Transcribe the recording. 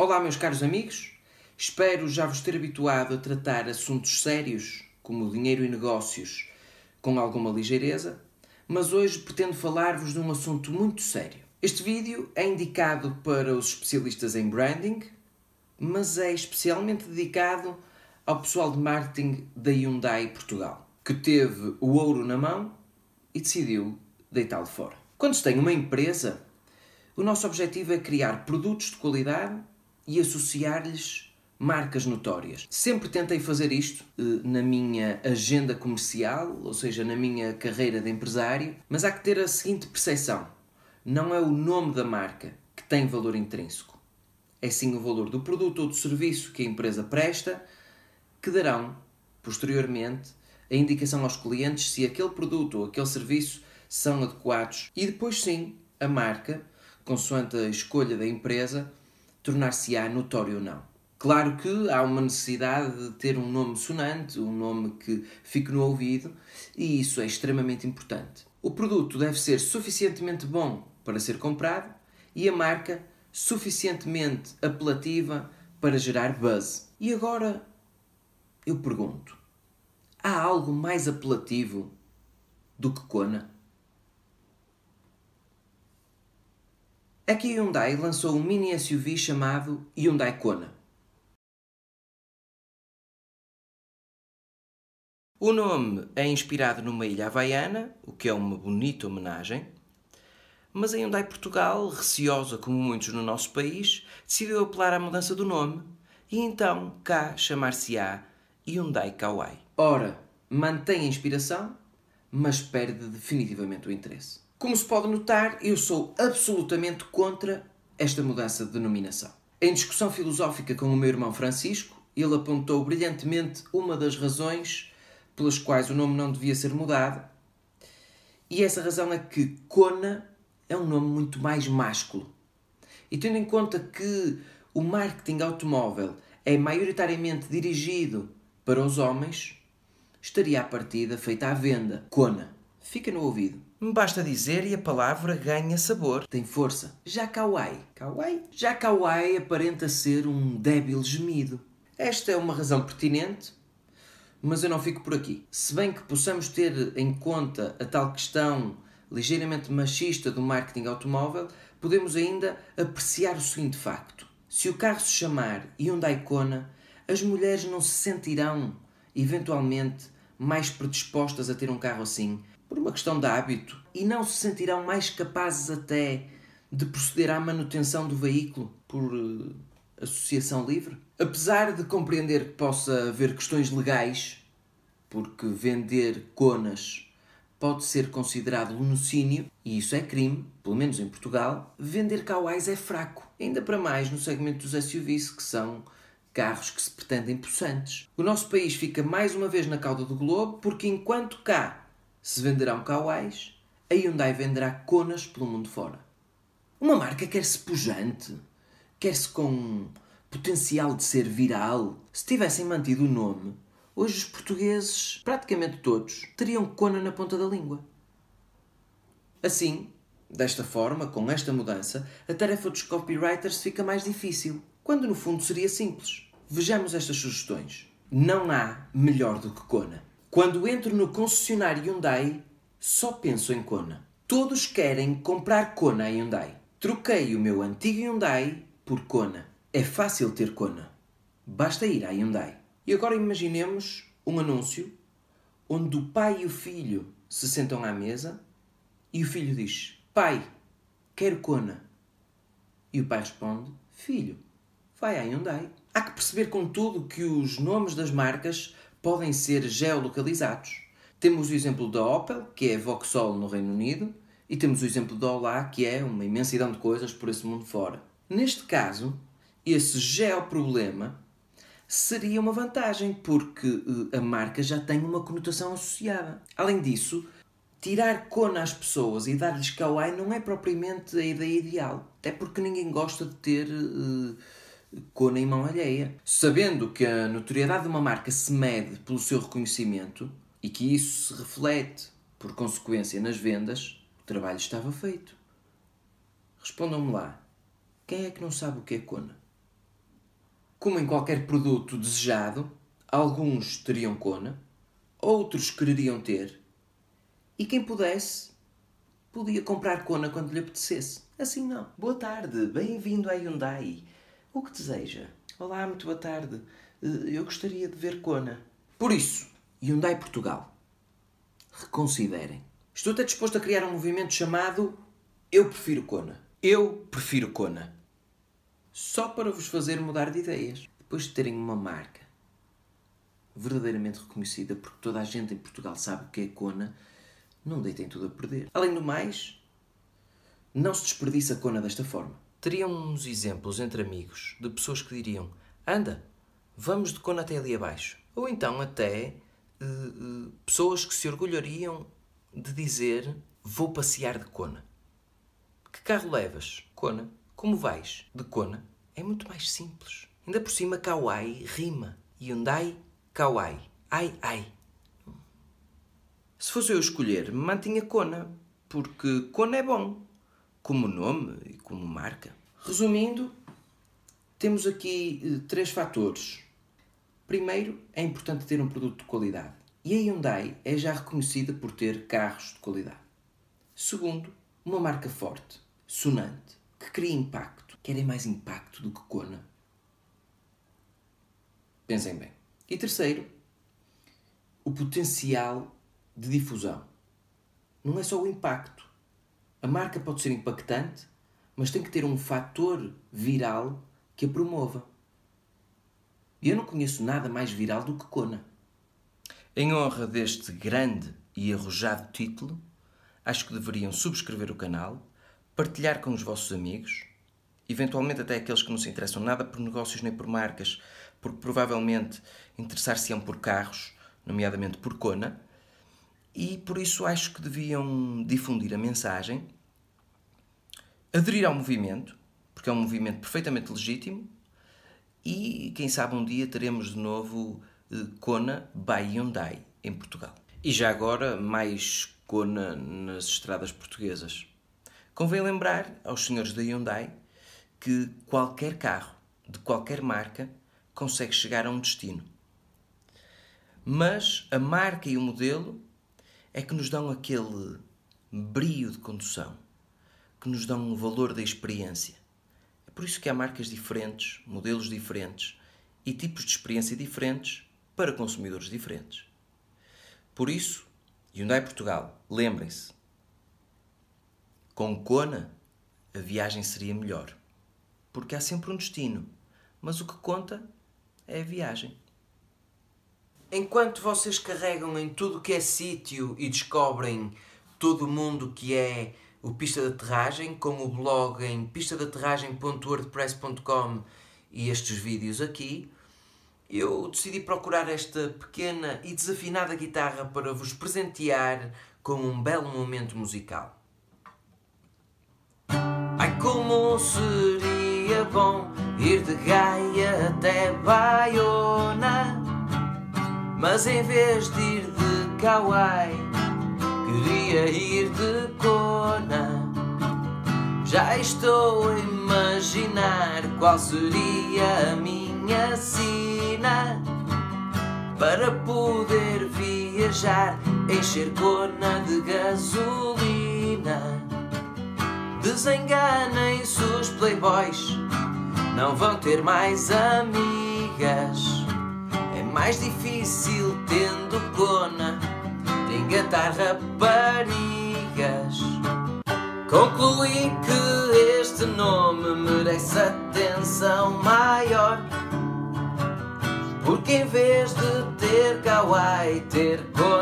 Olá, meus caros amigos. Espero já vos ter habituado a tratar assuntos sérios, como dinheiro e negócios, com alguma ligeireza, mas hoje pretendo falar-vos de um assunto muito sério. Este vídeo é indicado para os especialistas em branding, mas é especialmente dedicado ao pessoal de marketing da Hyundai Portugal, que teve o ouro na mão e decidiu deitá-lo fora. Quando se tem uma empresa, o nosso objetivo é criar produtos de qualidade e associar-lhes marcas notórias. Sempre tentei fazer isto eh, na minha agenda comercial, ou seja, na minha carreira de empresário, mas há que ter a seguinte percepção: não é o nome da marca que tem valor intrínseco, é sim o valor do produto ou do serviço que a empresa presta que darão, posteriormente, a indicação aos clientes se aquele produto ou aquele serviço são adequados. E depois sim a marca, consoante a escolha da empresa, tornar-se-á notório ou não. Claro que há uma necessidade de ter um nome sonante, um nome que fique no ouvido, e isso é extremamente importante. O produto deve ser suficientemente bom para ser comprado e a marca suficientemente apelativa para gerar buzz. E agora eu pergunto: há algo mais apelativo do que Kona? Aqui a Hyundai lançou um mini SUV chamado Hyundai Kona. O nome é inspirado numa ilha havaiana, o que é uma bonita homenagem, mas a Hyundai Portugal, receosa como muitos no nosso país, decidiu apelar à mudança do nome e então cá chamar-se-á Hyundai Kauai. Ora, mantém a inspiração, mas perde definitivamente o interesse. Como se pode notar, eu sou absolutamente contra esta mudança de denominação. Em discussão filosófica com o meu irmão Francisco, ele apontou brilhantemente uma das razões pelas quais o nome não devia ser mudado, e essa razão é que Kona é um nome muito mais másculo. E tendo em conta que o marketing automóvel é maioritariamente dirigido para os homens, estaria a partida feita à venda. Kona. Fica no ouvido. Basta dizer e a palavra ganha sabor. Tem força. Já Kawaii. Kawaii? Já Kawaii aparenta ser um débil gemido. Esta é uma razão pertinente, mas eu não fico por aqui. Se bem que possamos ter em conta a tal questão ligeiramente machista do marketing automóvel, podemos ainda apreciar o seguinte facto. Se o carro se chamar Hyundai Kona, as mulheres não se sentirão, eventualmente, mais predispostas a ter um carro assim, por uma questão de hábito, e não se sentirão mais capazes até de proceder à manutenção do veículo por uh, associação livre? Apesar de compreender que possa haver questões legais, porque vender conas pode ser considerado lunocínio, e isso é crime, pelo menos em Portugal, vender kawais é fraco, ainda para mais no segmento dos SUVs, que são carros que se pretendem possantes. O nosso país fica mais uma vez na cauda do globo, porque enquanto cá se venderão kawais, a Hyundai venderá conas pelo mundo fora. Uma marca quer-se pujante, quer-se com potencial de ser viral. Se tivessem mantido o nome, hoje os portugueses, praticamente todos, teriam Kona na ponta da língua. Assim, desta forma, com esta mudança, a tarefa dos copywriters fica mais difícil, quando no fundo seria simples. Vejamos estas sugestões. Não há melhor do que Kona. Quando entro no concessionário Hyundai, só penso em Kona. Todos querem comprar Kona Hyundai. Troquei o meu antigo Hyundai por Kona. É fácil ter Kona. Basta ir à Hyundai. E agora imaginemos um anúncio onde o pai e o filho se sentam à mesa e o filho diz: Pai, quero Kona. E o pai responde: Filho, vai à Hyundai. Há que perceber, contudo, que os nomes das marcas podem ser geolocalizados. Temos o exemplo da Opel, que é Vauxhall no Reino Unido, e temos o exemplo da Olá, que é uma imensidão de coisas por esse mundo fora. Neste caso, esse geoproblema seria uma vantagem, porque eh, a marca já tem uma conotação associada. Além disso, tirar cona às pessoas e dar-lhes kawaii não é propriamente a ideia ideal. Até porque ninguém gosta de ter uh, cona em mão alheia. Sabendo que a notoriedade de uma marca se mede pelo seu reconhecimento e que isso se reflete, por consequência, nas vendas, o trabalho estava feito. Respondam-me lá. Quem é que não sabe o que é cona? Como em qualquer produto desejado, alguns teriam Kona, outros quereriam ter, e quem pudesse podia comprar Kona quando lhe apetecesse. Assim não. Boa tarde, bem-vindo à Hyundai. O que deseja? Olá, muito boa tarde. Eh, Eu gostaria de ver Kona. Por isso, Hyundai Portugal, reconsiderem. Estou até disposto a criar um movimento chamado Eu Prefiro Kona. Eu Prefiro Kona. Só para vos fazer mudar de ideias. Depois de terem uma marca verdadeiramente reconhecida, porque toda a gente em Portugal sabe o que é Kona, não deitem tudo a perder. Além do mais, não se desperdiça Kona desta forma. Teriam uns exemplos entre amigos de pessoas que diriam: Anda, vamos de Kona até ali abaixo. Ou então até eh, eh, pessoas que se orgulhariam de dizer: Vou passear de Kona. Que carro levas? Kona. Como vais? De Kona. É muito mais simples. Ainda por cima, Kauai rima. Hyundai, Kauai. Ai, ai. Se fosse eu escolher, mantinha Kona, porque Kona é bom, como nome e como marca. Resumindo, temos aqui eh, três fatores. Primeiro, é importante ter um produto de qualidade. E a Hyundai é já reconhecida por ter carros de qualidade. Segundo, uma marca forte, sonante, que cria impacto. Querem mais impacto do que Kona? Pensem bem. E terceiro, o potencial de difusão. Não é só o impacto. A marca pode ser impactante, mas tem que ter um fator viral que a promova. E eu não conheço nada mais viral do que Kona. Em honra deste grande e arrojado título, acho que deveriam subscrever o canal, partilhar com os vossos amigos, eventualmente até aqueles que não se interessam nada por negócios nem por marcas, porque provavelmente interessar-se-ão por carros, nomeadamente por Kona, e por isso acho que deviam difundir a mensagem, aderir ao movimento, porque é um movimento perfeitamente legítimo, e quem sabe um dia teremos de novo eh, Kona by Hyundai em Portugal. E já agora mais Kona nas estradas portuguesas. Convém lembrar aos senhores da Hyundai que qualquer carro de qualquer marca consegue chegar a um destino. Mas a marca e o modelo é que nos dão aquele brio de condução, que nos dão um valor da experiência. É por isso que há marcas diferentes, modelos diferentes e tipos de experiência diferentes para consumidores diferentes. Por isso, Hyundai Portugal, lembrem-se, com Kona a viagem seria melhor, porque há sempre um destino, mas o que conta é a viagem. Enquanto vocês carregam em tudo que é sítio e descobrem todo o mundo que é o Pista de Aterragem, como o blog em pistadeaterragem.wordpress.com e estes vídeos aqui, eu decidi procurar esta pequena e desafinada guitarra para vos presentear com um belo momento musical. Ai, como seria bom ir de Gaia até Baiona, mas em vez de ir de Kauai, queria ir de Kona. Já estou a imaginar qual seria a minha sina para poder viajar, encher Kona de gasolina. Desenganem-se os playboys, não vão ter mais amigas. É mais difícil tendo Kona de engatar raparigas. Concluí que este nome merece atenção maior. Porque em vez de ter Kawaii, ter Kona